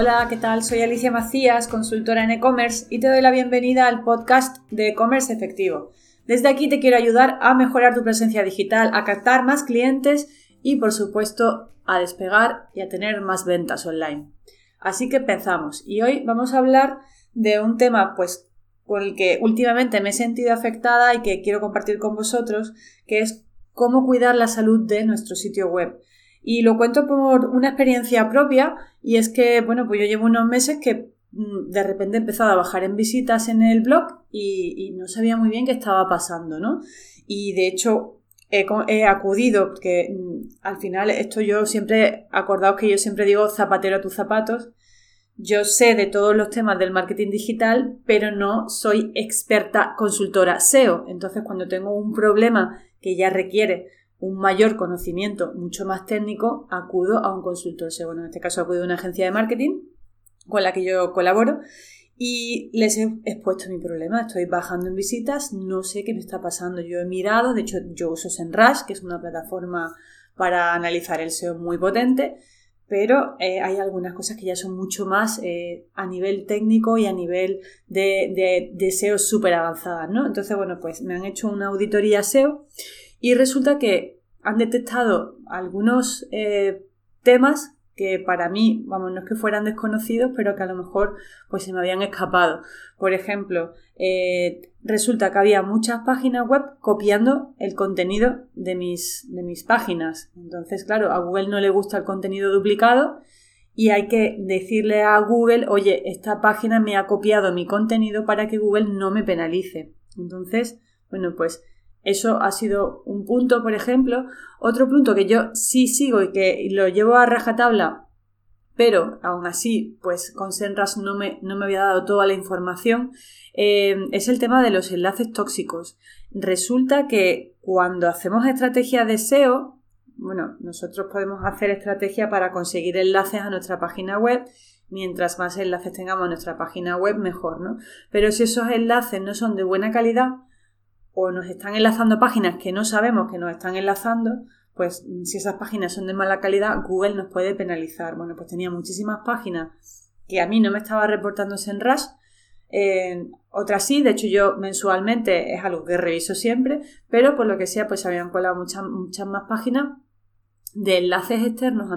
Hola, ¿qué tal? Soy Alicia Macías, consultora en e-commerce y te doy la bienvenida al podcast de e-commerce efectivo. Desde aquí te quiero ayudar a mejorar tu presencia digital, a captar más clientes y por supuesto a despegar y a tener más ventas online. Así que pensamos y hoy vamos a hablar de un tema pues con el que últimamente me he sentido afectada y que quiero compartir con vosotros, que es cómo cuidar la salud de nuestro sitio web. Y lo cuento por una experiencia propia y es que, bueno, pues yo llevo unos meses que mm, de repente he empezado a bajar en visitas en el blog y, no sabía muy bien qué estaba pasando, ¿no? Y de hecho he, acudido, porque mm, al final esto yo siempre, acordaos que yo siempre digo zapatero a tus zapatos, yo sé de todos los temas del marketing digital, pero no soy experta consultora SEO. Entonces, cuando tengo un problema que ya requiere un mayor conocimiento mucho más técnico, acudo a un consultor SEO. Bueno, en este caso acudo a una agencia de marketing con la que yo colaboro y les he expuesto mi problema. Estoy bajando en visitas, no sé qué me está pasando. Yo he mirado, de hecho yo uso SEMrush, que es una plataforma para analizar el SEO muy potente, pero eh, hay algunas cosas que ya son mucho más eh, a nivel técnico y a nivel de, de, SEO súper avanzadas, ¿no? Entonces, bueno, pues me han hecho una auditoría SEO y resulta que han detectado algunos eh, temas que para mí, vamos, no es que fueran desconocidos, pero que a lo mejor pues se me habían escapado. Por ejemplo, eh, resulta que había muchas páginas web copiando el contenido de mis, de mis páginas. Entonces, claro, a Google no le gusta el contenido duplicado y hay que decirle a Google, oye, esta página me ha copiado mi contenido para que Google no me penalice. Entonces, bueno, pues eso ha sido un punto, por ejemplo. Otro punto que yo sí sigo y que lo llevo a rajatabla, pero aún así, pues con Senras no me, no me había dado toda la información, eh, es el tema de los enlaces tóxicos. Resulta que cuando hacemos estrategias de SEO, bueno, nosotros podemos hacer estrategia para conseguir enlaces a nuestra página web mientras más enlaces tengamos a nuestra página web, mejor, ¿no? Pero si esos enlaces no son de buena calidad, o nos están enlazando páginas que no sabemos que nos están enlazando, pues si esas páginas son de mala calidad, Google nos puede penalizar. Bueno, pues tenía muchísimas páginas que a mí no me estaba reportando en eh, otras sí, de hecho yo mensualmente es algo que reviso siempre, pero por lo que sea, pues habían colado muchas, muchas más páginas de enlaces externos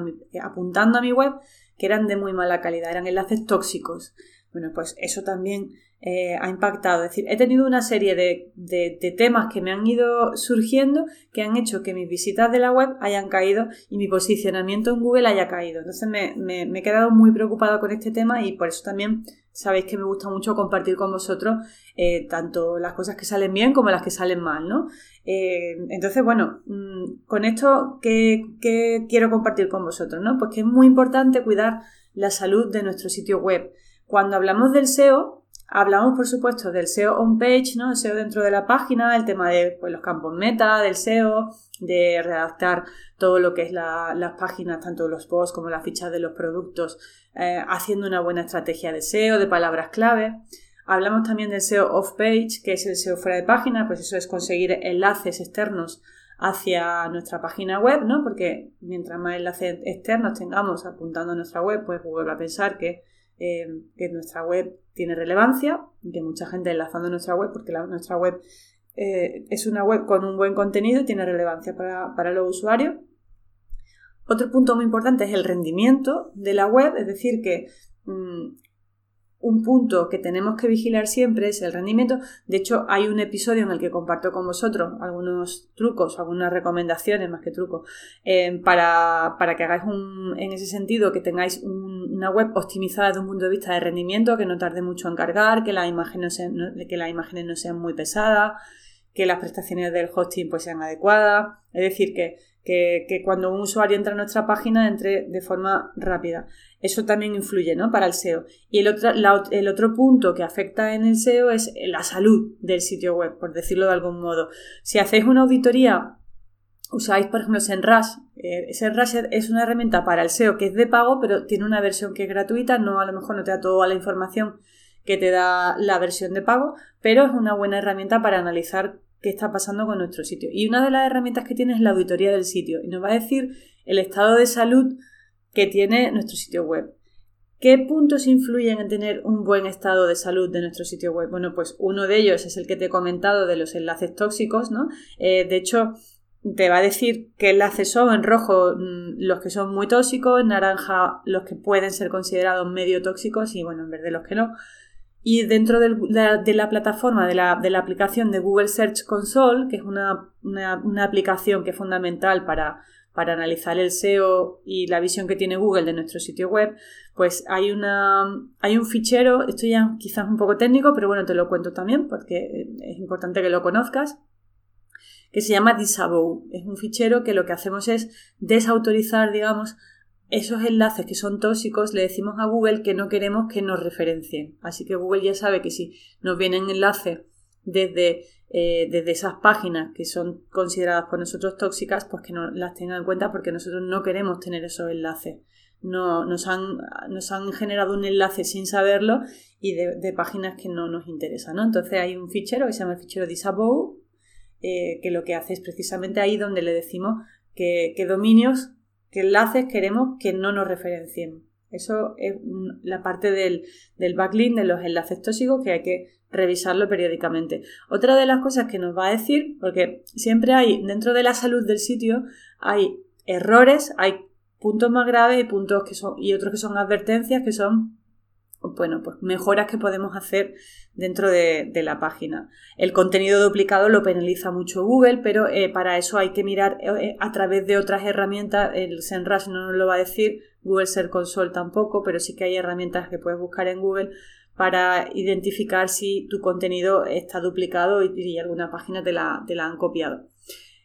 apuntando a mi web que eran de muy mala calidad, eran enlaces tóxicos. Bueno, pues eso también eh, ha impactado. Es decir, he tenido una serie de, de, temas que me han ido surgiendo que han hecho que mis visitas de la web hayan caído y mi posicionamiento en Google haya caído. Entonces me, me, he quedado muy preocupada con este tema y por eso también sabéis que me gusta mucho compartir con vosotros eh, tanto las cosas que salen bien como las que salen mal, ¿no? Eh, entonces, bueno, mm, con esto, ¿qué, ¿qué quiero compartir con vosotros? ¿no? Pues que es muy importante cuidar la salud de nuestro sitio web. Cuando hablamos del SEO, Hablamos, por supuesto, del SEO on page, ¿no? El SEO dentro de la página, el tema de pues, los campos meta, del SEO, de redactar todo lo que es las páginas, tanto los posts como las fichas de los productos, eh, haciendo una buena estrategia de SEO, de palabras clave. Hablamos también del SEO off page, que es el SEO fuera de página, pues eso es conseguir enlaces externos hacia nuestra página web, ¿no? Porque mientras más enlaces externos tengamos apuntando a nuestra web, pues Google va a pensar que eh, que nuestra web tiene relevancia, que mucha gente enlazando nuestra web, porque nuestra web eh, es una web con un buen contenido y tiene relevancia para, los usuarios. Otro punto muy importante es el rendimiento de la web, es decir, que mm, un punto que tenemos que vigilar siempre es el rendimiento. De hecho, hay un episodio en el que comparto con vosotros algunos trucos, algunas recomendaciones más que trucos, eh, para, que hagáis un, en ese sentido, que tengáis una web optimizada desde un punto de vista de rendimiento, que no tarde mucho en cargar, que las imágenes no sean, que las imágenes no sean muy pesadas, que las prestaciones del hosting pues, sean adecuadas. Es decir, que que, cuando un usuario entra a nuestra página entre de forma rápida. Eso también influye ¿no? para el SEO. Y el otro, el otro punto que afecta en el SEO es la salud del sitio web, por decirlo de algún modo. Si hacéis una auditoría, usáis por ejemplo SEMrush. Eh, SEMrush es una herramienta para el SEO que es de pago, pero tiene una versión que es gratuita, no a lo mejor no te da toda la información que te da la versión de pago, pero es una buena herramienta para analizar qué está pasando con nuestro sitio. Y una de las herramientas que tiene es la auditoría del sitio y nos va a decir el estado de salud que tiene nuestro sitio web. ¿Qué puntos influyen en tener un buen estado de salud de nuestro sitio web? Bueno, pues uno de ellos es el que te he comentado de los enlaces tóxicos, ¿no? Eh, de hecho, te va a decir qué enlaces son en rojo mm, los que son muy tóxicos, en naranja los que pueden ser considerados medio tóxicos y bueno, en verde los que no. Y dentro de la, plataforma, de la, aplicación de Google Search Console, que es una, aplicación que es fundamental para, para, analizar el SEO y la visión que tiene Google de nuestro sitio web, pues hay, una, hay un fichero, esto ya quizás un poco técnico, pero bueno, te lo cuento también porque es importante que lo conozcas, que se llama Disavow. Es un fichero que lo que hacemos es desautorizar, digamos, esos enlaces que son tóxicos, le decimos a Google que no queremos que nos referencien. Así que Google ya sabe que si nos vienen enlaces desde, eh, desde esas páginas que son consideradas por nosotros tóxicas, pues que no las tengan en cuenta porque nosotros no queremos tener esos enlaces. No, nos, han, nos han generado un enlace sin saberlo y de, páginas que no nos interesan. ¿no? Entonces hay un fichero que se llama el fichero disavow, eh, que lo que hace es precisamente ahí donde le decimos que, que dominios qué enlaces queremos que no nos referencien. Eso es la parte del, backlink de los enlaces tóxicos que hay que revisarlo periódicamente. Otra de las cosas que nos va a decir, porque siempre hay, dentro de la salud del sitio, hay errores, hay puntos más graves y puntos que son, y otros que son advertencias que son bueno, pues mejoras que podemos hacer dentro de, la página. El contenido duplicado lo penaliza mucho Google, pero eh, para eso hay que mirar eh, a través de otras herramientas. El SEMrush no nos lo va a decir, Google Search Console tampoco, pero sí que hay herramientas que puedes buscar en Google para identificar si tu contenido está duplicado y, alguna página te la, te la han copiado.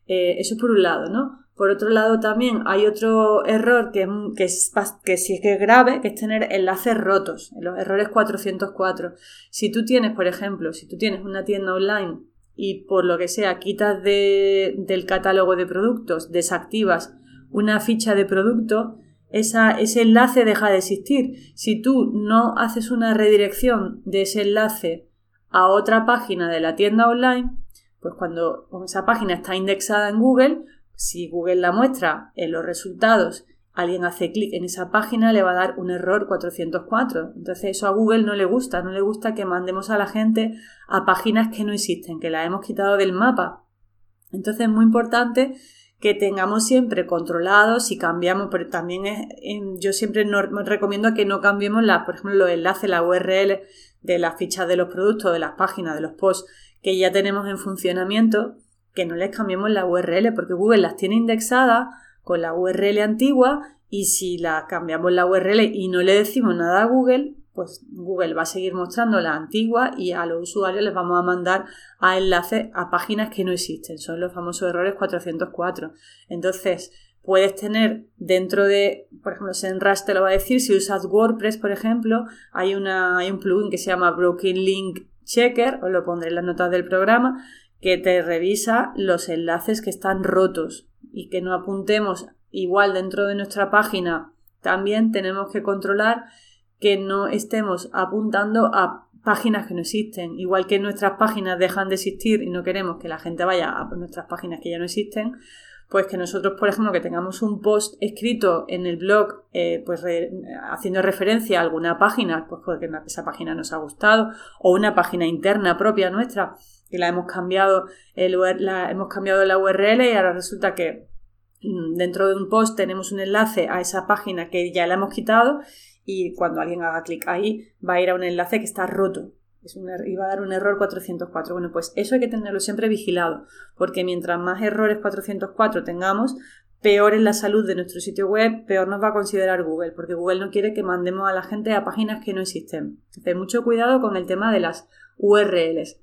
Eh, eso por un lado, ¿no? Por otro lado, también hay otro error que, que, es, que sí es que es grave, que es tener enlaces rotos, los errores 404. Si tú tienes, por ejemplo, si tú tienes una tienda online y por lo que sea quitas del catálogo de productos, desactivas una ficha de producto, ese enlace deja de existir. Si tú no haces una redirección de ese enlace a otra página de la tienda online, pues cuando esa página está indexada en Google, si Google la muestra en los resultados, alguien hace clic en esa página, le va a dar un error 404. Entonces eso a Google no le gusta, no le gusta que mandemos a la gente a páginas que no existen, que las hemos quitado del mapa. Entonces es muy importante que tengamos siempre controlados y cambiamos, pero también es, yo siempre recomiendo que no cambiemos la, por ejemplo, los enlaces, la URL de las fichas de los productos, de las páginas, de los posts que ya tenemos en funcionamiento, que no les cambiemos la URL porque Google las tiene indexadas con la URL antigua y si la cambiamos la URL y no le decimos nada a Google, pues Google va a seguir mostrando la antigua y a los usuarios les vamos a mandar a enlaces a páginas que no existen. Son los famosos errores 404. Entonces, puedes tener dentro de, por ejemplo, SEMrush te lo va a decir, si usas WordPress, por ejemplo, hay, una, hay un plugin que se llama Broken Link Checker, os lo pondré en las notas del programa, que te revisa los enlaces que están rotos y que no apuntemos igual dentro de nuestra página. También tenemos que controlar que no estemos apuntando a páginas que no existen. Igual que nuestras páginas dejan de existir y no queremos que la gente vaya a nuestras páginas que ya no existen, pues que nosotros, por ejemplo, que tengamos un post escrito en el blog, eh, pues haciendo referencia a alguna página, pues porque esa página nos ha gustado, o una página interna propia nuestra, que la hemos cambiado, la, hemos cambiado la URL y ahora resulta que mm, dentro de un post tenemos un enlace a esa página que ya la hemos quitado y cuando alguien haga clic ahí va a ir a un enlace que está roto. Es er, va a dar un error 404. Bueno, pues eso hay que tenerlo siempre vigilado, porque mientras más errores 404 tengamos, peor es la salud de nuestro sitio web, peor nos va a considerar Google, porque Google no quiere que mandemos a la gente a páginas que no existen. Entonces, mucho cuidado con el tema de las URLs.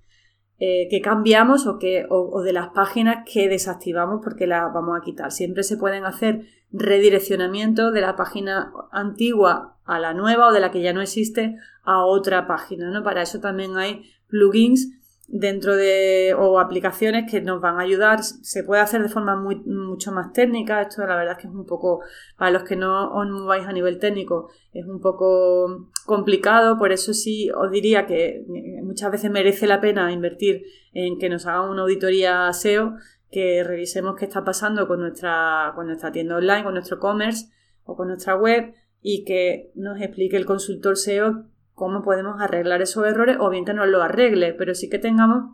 Eh, que cambiamos o, que, o, de las páginas que desactivamos porque las vamos a quitar. Siempre se pueden hacer redireccionamientos de la página antigua a la nueva o de la que ya no existe a otra página. ¿no? Para eso también hay plugins dentro de o aplicaciones que nos van a ayudar. Se puede hacer de forma muy, mucho más técnica. Esto la verdad es que es un poco para los que no os vais a nivel técnico es un poco complicado. Por eso sí os diría que muchas veces merece la pena invertir en que nos hagan una auditoría SEO que revisemos qué está pasando con nuestra con nuestra tienda online con nuestro commerce o con nuestra web y que nos explique el consultor SEO cómo podemos arreglar esos errores o bien que nos lo arregle, pero sí que tengamos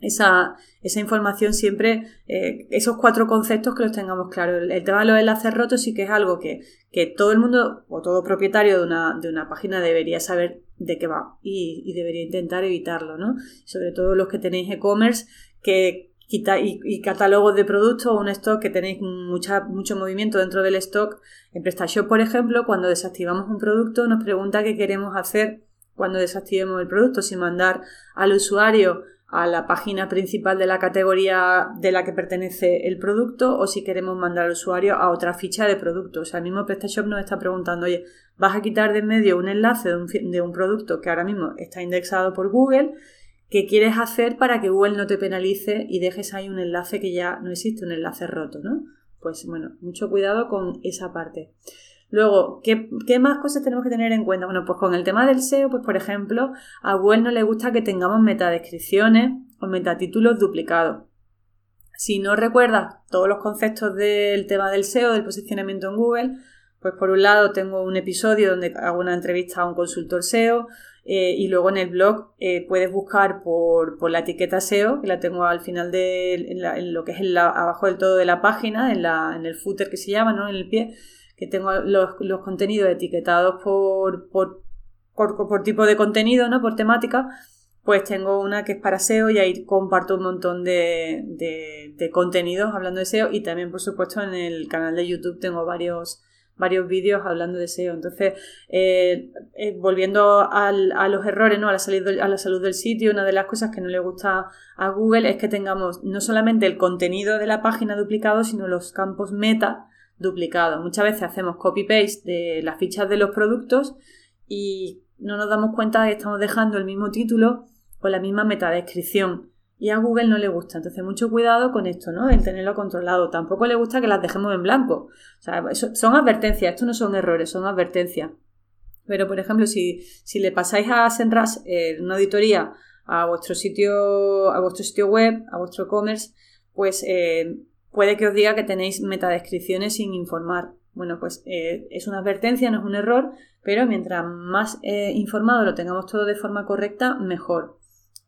esa, esa información siempre, eh, esos cuatro conceptos que los tengamos claros. El, tema de los enlaces rotos sí que es algo que, que, todo el mundo o todo propietario de una, de una página debería saber de qué va y, y debería intentar evitarlo, ¿no? Sobre todo los que tenéis e-commerce que y, y, catálogos de productos o un stock que tenéis mucha, mucho movimiento dentro del stock. En PrestaShop, por ejemplo, cuando desactivamos un producto nos pregunta qué queremos hacer cuando desactivemos el producto, si mandar al usuario a la página principal de la categoría de la que pertenece el producto o si queremos mandar al usuario a otra ficha de producto. O sea, el mismo PrestaShop nos está preguntando, oye, vas a quitar de en medio un enlace de un, de un producto que ahora mismo está indexado por Google ¿Qué quieres hacer para que Google no te penalice y dejes ahí un enlace que ya no existe, un enlace roto, ¿no? Pues bueno, mucho cuidado con esa parte. Luego, ¿qué, más cosas tenemos que tener en cuenta? Bueno, pues con el tema del SEO, pues por ejemplo, a Google no le gusta que tengamos metadescripciones o metatítulos duplicados. Si no recuerdas todos los conceptos del tema del SEO, del posicionamiento en Google, pues por un lado tengo un episodio donde hago una entrevista a un consultor SEO, eh, y luego en el blog eh, puedes buscar por, por, la etiqueta SEO, que la tengo al final de en lo que es abajo del todo de la página, en, la, en el footer que se llama, ¿no? en el pie, que tengo los, los contenidos etiquetados por, por, por, tipo de contenido, ¿no? por temática. Pues tengo una que es para SEO y ahí comparto un montón de, de contenidos hablando de SEO y también, por supuesto, en el canal de YouTube tengo varios, varios vídeos hablando de SEO. Entonces, eh, eh, volviendo a los errores, ¿no? a, la salud a la salud del sitio, una de las cosas que no le gusta a Google es que tengamos no solamente el contenido de la página duplicado, sino los campos meta duplicados. Muchas veces hacemos copy-paste de las fichas de los productos y no nos damos cuenta de que estamos dejando el mismo título o la misma metadescripción y a Google no le gusta. Entonces, mucho cuidado con esto, ¿no? El tenerlo controlado. Tampoco le gusta que las dejemos en blanco. O sea, son advertencias, esto no son errores, son advertencias. Pero, por ejemplo, si, si le pasáis a Senras eh, una auditoría a vuestro sitio, a vuestro sitio web, a vuestro e-commerce, pues eh, puede que os diga que tenéis metadescripciones sin informar. Bueno, pues eh, es una advertencia, no es un error, pero mientras más informado lo tengamos todo de forma correcta, mejor.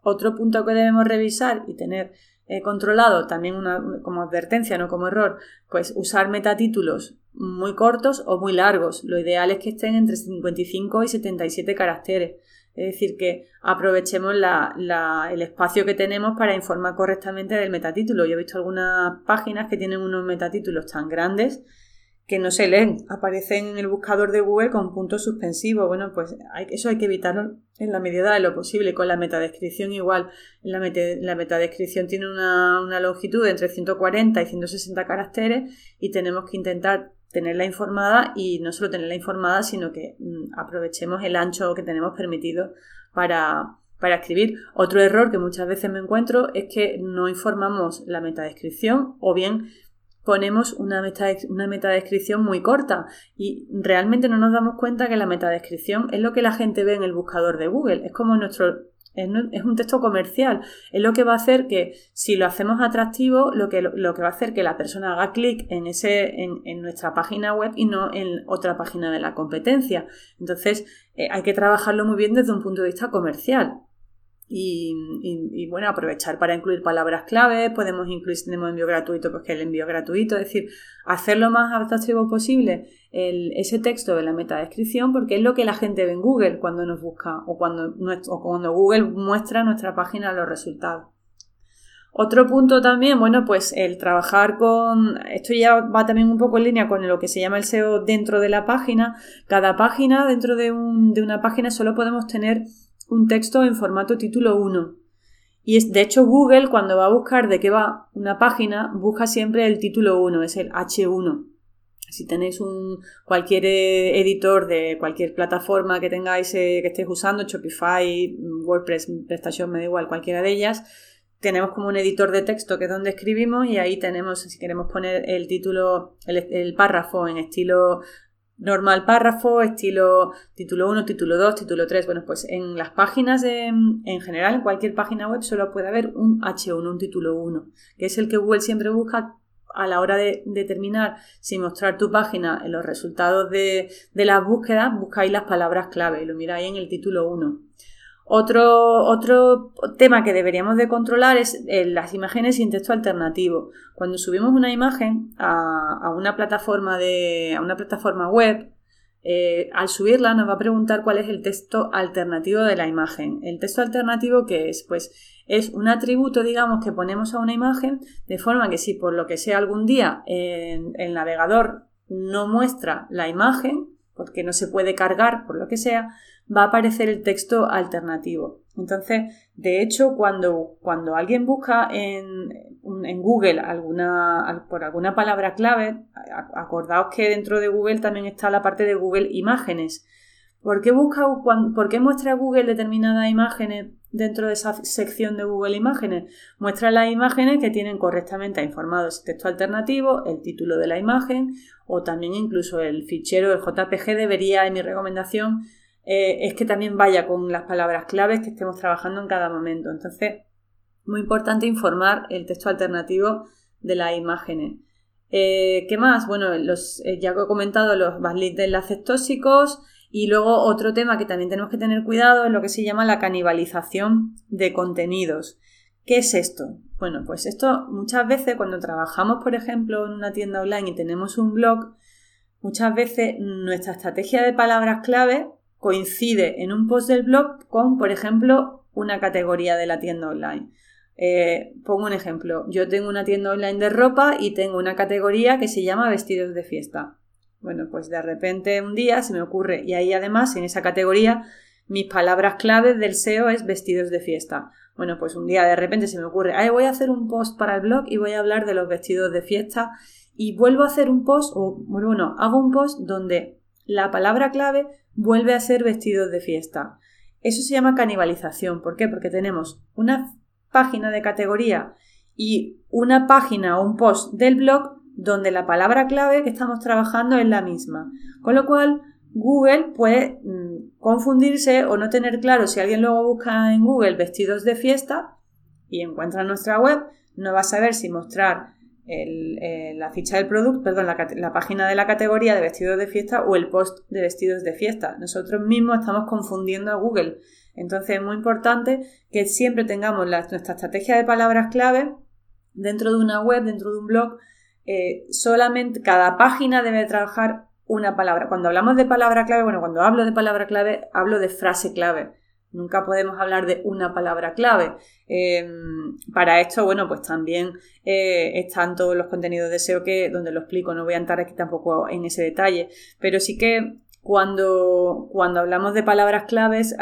Otro punto que debemos revisar y tener eh, controlado, también como advertencia, no como error, pues usar metatítulos muy cortos o muy largos. Lo ideal es que estén entre 55 y 77 caracteres. Es decir, que aprovechemos el espacio que tenemos para informar correctamente del metatítulo. Yo he visto algunas páginas que tienen unos metatítulos tan grandes que no se leen, aparecen en el buscador de Google con puntos suspensivos. Bueno, pues eso hay que evitarlo en la medida de lo posible. Con la metadescripción igual. La, la metadescripción tiene una, una, longitud entre 140 y 160 caracteres y tenemos que intentar tenerla informada y no solo tenerla informada, sino que mm, aprovechemos el ancho que tenemos permitido para, para escribir. Otro error que muchas veces me encuentro es que no informamos la metadescripción o bien ponemos una, una metadescripción muy corta y realmente no nos damos cuenta que la metadescripción es lo que la gente ve en el buscador de Google, es como nuestro es un texto comercial. Es lo que va a hacer que, si lo hacemos atractivo, lo que, lo que va a hacer que la persona haga clic en, ese, en, nuestra página web y no en otra página de la competencia. Entonces, eh, hay que trabajarlo muy bien desde un punto de vista comercial. Y, bueno, aprovechar para incluir palabras clave, podemos incluir tenemos envío gratuito, pues que el envío gratuito, es decir, hacer lo más atractivo posible ese texto de la metadescripción porque es lo que la gente ve en Google cuando nos busca o cuando, o cuando Google muestra nuestra página los resultados. Otro punto también, bueno, pues el trabajar con, esto ya va también un poco en línea con lo que se llama el SEO dentro de la página. Cada página, dentro de, un, de una página, solo podemos tener un texto en formato título 1. Y es, de hecho, Google, cuando va a buscar de qué va una página, busca siempre el título 1, es el H1. Si tenéis un, cualquier eh, editor de cualquier plataforma que tengáis, que estéis usando, Shopify, WordPress, PrestaShop, me da igual, cualquiera de ellas, tenemos como un editor de texto que es donde escribimos y ahí tenemos, si queremos poner el título, el párrafo en estilo normal párrafo, estilo título 1, título 2, título 3. Bueno, pues en las páginas en general, en cualquier página web, solo puede haber un H1, un título 1, que es el que Google siempre busca a la hora de determinar si mostrar tu página en los resultados de, de las búsquedas, buscáis las palabras clave y lo miráis en el título 1. Otro, otro tema que deberíamos de controlar es eh, las imágenes sin texto alternativo. Cuando subimos una imagen a, una plataforma de, a una plataforma web, eh, al subirla nos va a preguntar cuál es el texto alternativo de la imagen. El texto alternativo que es, pues es un atributo, digamos, que ponemos a una imagen de forma que si por lo que sea algún día el navegador no muestra la imagen, porque no se puede cargar por lo que sea, va a aparecer el texto alternativo. Entonces, de hecho, cuando, cuando alguien busca en, en Google alguna, por alguna palabra clave, acordaos que dentro de Google también está la parte de Google Imágenes. ¿Por qué, busca, ¿Por qué muestra Google determinadas imágenes dentro de esa sección de Google Imágenes? Muestra las imágenes que tienen correctamente informado ese texto alternativo, el título de la imagen o también incluso el fichero, el JPG debería, en mi recomendación, eh, es que también vaya con las palabras claves que estemos trabajando en cada momento. Entonces, muy importante informar el texto alternativo de las imágenes. Eh, ¿Qué más? Bueno, los, eh, ya he comentado los backlinks de enlaces tóxicos y luego otro tema que también tenemos que tener cuidado es lo que se llama la canibalización de contenidos. ¿Qué es esto? Bueno, pues esto muchas veces cuando trabajamos, por ejemplo, en una tienda online y tenemos un blog, muchas veces nuestra estrategia de palabras clave coincide en un post del blog con, por ejemplo, una categoría de la tienda online. Eh, pongo un ejemplo. Yo tengo una tienda online de ropa y tengo una categoría que se llama vestidos de fiesta. Bueno, pues de repente un día se me ocurre, y ahí además en esa categoría mis palabras claves del SEO es vestidos de fiesta. Bueno, pues un día de repente se me ocurre, ay, voy a hacer un post para el blog y voy a hablar de los vestidos de fiesta y vuelvo a hacer un post, o bueno, hago un post donde la palabra clave vuelve a ser vestidos de fiesta. Eso se llama canibalización. ¿Por qué? Porque tenemos una página de categoría y una página o un post del blog donde la palabra clave que estamos trabajando es la misma. Con lo cual, Google puede mm, confundirse o no tener claro si alguien luego busca en Google vestidos de fiesta y encuentra nuestra web, no va a saber si mostrar eh, la ficha del producto, perdón, la, página de la categoría de vestidos de fiesta o el post de vestidos de fiesta. Nosotros mismos estamos confundiendo a Google. Entonces es muy importante que siempre tengamos nuestra estrategia de palabras clave dentro de una web, dentro de un blog. Eh, solamente cada página debe trabajar una palabra. Cuando hablamos de palabra clave, bueno, cuando hablo de palabra clave, hablo de frase clave. Nunca podemos hablar de una palabra clave. Em, para esto, bueno, pues también eh, están todos los contenidos de SEO que, donde lo explico. No voy a entrar aquí tampoco en ese detalle. Pero sí que cuando, cuando hablamos de palabras claves,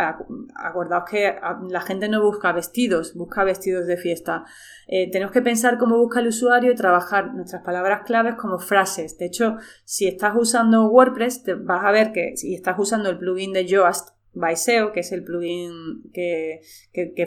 acordaos que la gente no busca vestidos, busca vestidos de fiesta. Eh, tenemos que pensar cómo busca el usuario y trabajar nuestras palabras claves como frases. De hecho, si estás usando WordPress, te vas a ver que si estás usando el plugin de Yoast by SEO, que es el plugin que,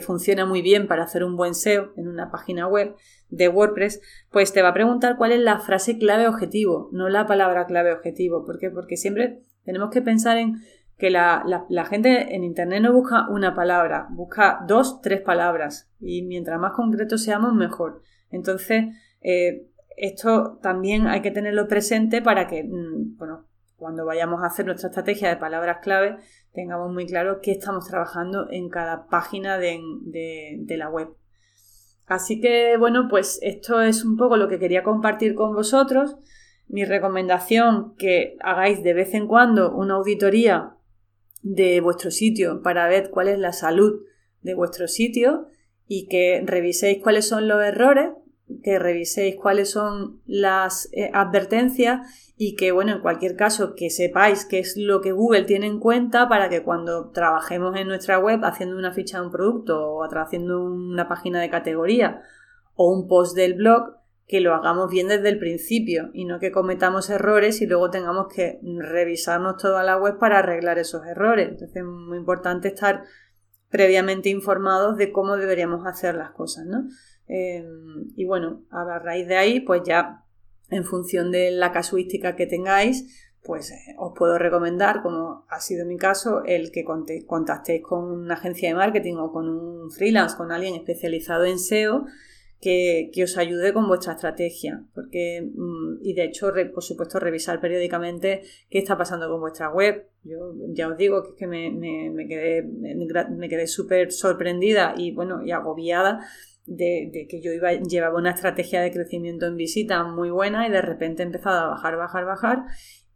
funciona muy bien para hacer un buen SEO en una página web de WordPress, pues te va a preguntar cuál es la frase clave objetivo, no la palabra clave objetivo. ¿Por qué? Porque siempre tenemos que pensar en que la, gente en Internet no busca una palabra, busca dos, tres palabras. Y mientras más concretos seamos, mejor. Entonces, eh, esto también hay que tenerlo presente para que, mm, bueno, cuando vayamos a hacer nuestra estrategia de palabras clave, tengamos muy claro qué estamos trabajando en cada página de, la web. Así que bueno, pues esto es un poco lo que quería compartir con vosotros. Mi recomendación que hagáis de vez en cuando una auditoría de vuestro sitio para ver cuál es la salud de vuestro sitio y que reviséis cuáles son los errores, que reviséis cuáles son las eh, advertencias y que, bueno, en cualquier caso, que sepáis qué es lo que Google tiene en cuenta para que cuando trabajemos en nuestra web haciendo una ficha de un producto o haciendo una página de categoría o un post del blog, que lo hagamos bien desde el principio y no que cometamos errores y luego tengamos que revisarnos toda la web para arreglar esos errores. Entonces es muy importante estar previamente informados de cómo deberíamos hacer las cosas, ¿no? Eh, y bueno, a raíz de ahí, pues ya en función de la casuística que tengáis, pues eh, os puedo recomendar, como ha sido mi caso, el que contactéis con una agencia de marketing o con un freelance, con alguien especializado en SEO, que, os ayude con vuestra estrategia. Porque, mm, y de hecho, por supuesto, revisar periódicamente qué está pasando con vuestra web. Yo ya os digo que, me, me, quedé, me quedé súper sorprendida y bueno, y agobiada de, que yo iba, llevaba una estrategia de crecimiento en visita muy buena y de repente empezaba a bajar, bajar, bajar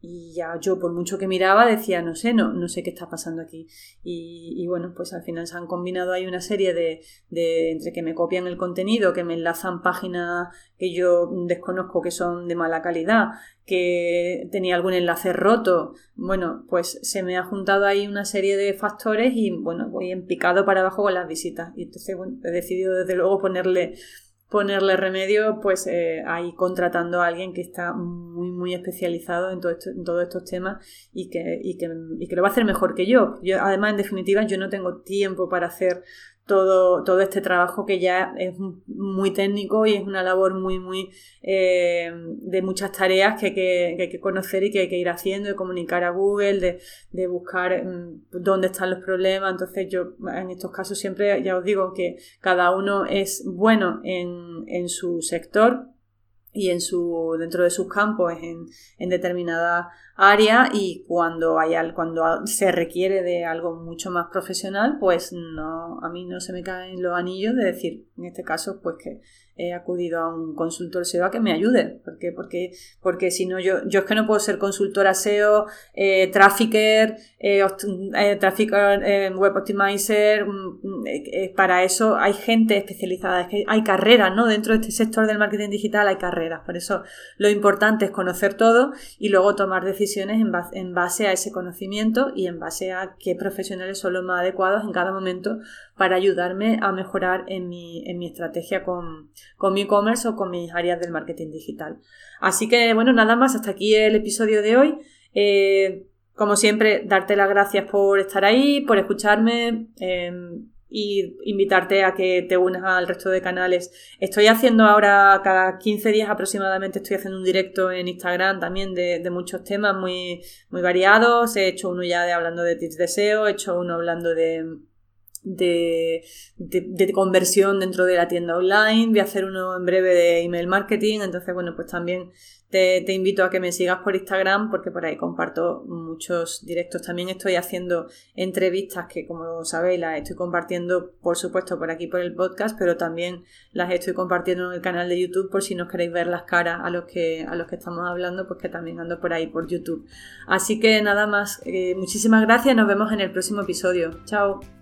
y ya yo por mucho que miraba decía no sé no no sé qué está pasando aquí y, bueno pues al final se han combinado ahí una serie de, de, entre que me copian el contenido que me enlazan páginas que yo desconozco que son de mala calidad que tenía algún enlace roto. Bueno pues se me ha juntado ahí una serie de factores y bueno voy en picado para abajo con las visitas. Y entonces bueno, he decidido desde luego ponerle ponerle remedio, pues eh, ahí contratando a alguien que está muy, muy especializado en, todo en todos estos temas y que, y, que, y que lo va a hacer mejor que yo. yo. Además, en definitiva, yo no tengo tiempo para hacer todo, todo este trabajo que ya es muy técnico y es una labor muy, muy eh, de muchas tareas que hay que, conocer y que hay que ir haciendo, de comunicar a Google, de, buscar mm, dónde están los problemas. Entonces yo en estos casos siempre ya os digo que cada uno es bueno en, en su sector y en su, dentro de sus campos en, en determinada área y cuando, hay, cuando se requiere de algo mucho más profesional, pues no, a mí no se me caen los anillos de decir, en este caso, pues que he acudido a un consultor SEO a que me ayude. ¿Por? Porque, porque si no, yo, yo es que no puedo ser consultora SEO, eh, trafficker, eh, eh, trafficker, eh, web optimizer. Mm, mm, para eso hay gente especializada, es que hay carreras, ¿no? Dentro de este sector del marketing digital hay carreras. Por eso lo importante es conocer todo y luego tomar decisiones en base, en base a ese conocimiento y en base a qué profesionales son los más adecuados en cada momento para ayudarme a mejorar en mi, en mi estrategia con, con mi e-commerce o con mis áreas del marketing digital. Así que bueno, nada más, hasta aquí el episodio de hoy. Eh, como siempre, darte las gracias por estar ahí, por escucharme em, y invitarte a que te unas al resto de canales. Estoy haciendo ahora, cada 15 días aproximadamente, estoy haciendo un directo en Instagram también de, muchos temas muy, muy variados. He hecho uno ya de hablando de tips de SEO, he hecho uno hablando de de, de, conversión dentro de la tienda online, voy a hacer uno en breve de email marketing, entonces bueno, pues también te, te, invito a que me sigas por Instagram porque por ahí comparto muchos directos. También estoy haciendo entrevistas que como sabéis las estoy compartiendo por supuesto por aquí por el podcast, pero también las estoy compartiendo en el canal de YouTube por si no queréis ver las caras a los que, a los que estamos hablando, pues que también ando por ahí por YouTube. Así que nada más, eh, muchísimas gracias, nos vemos en el próximo episodio. Chao.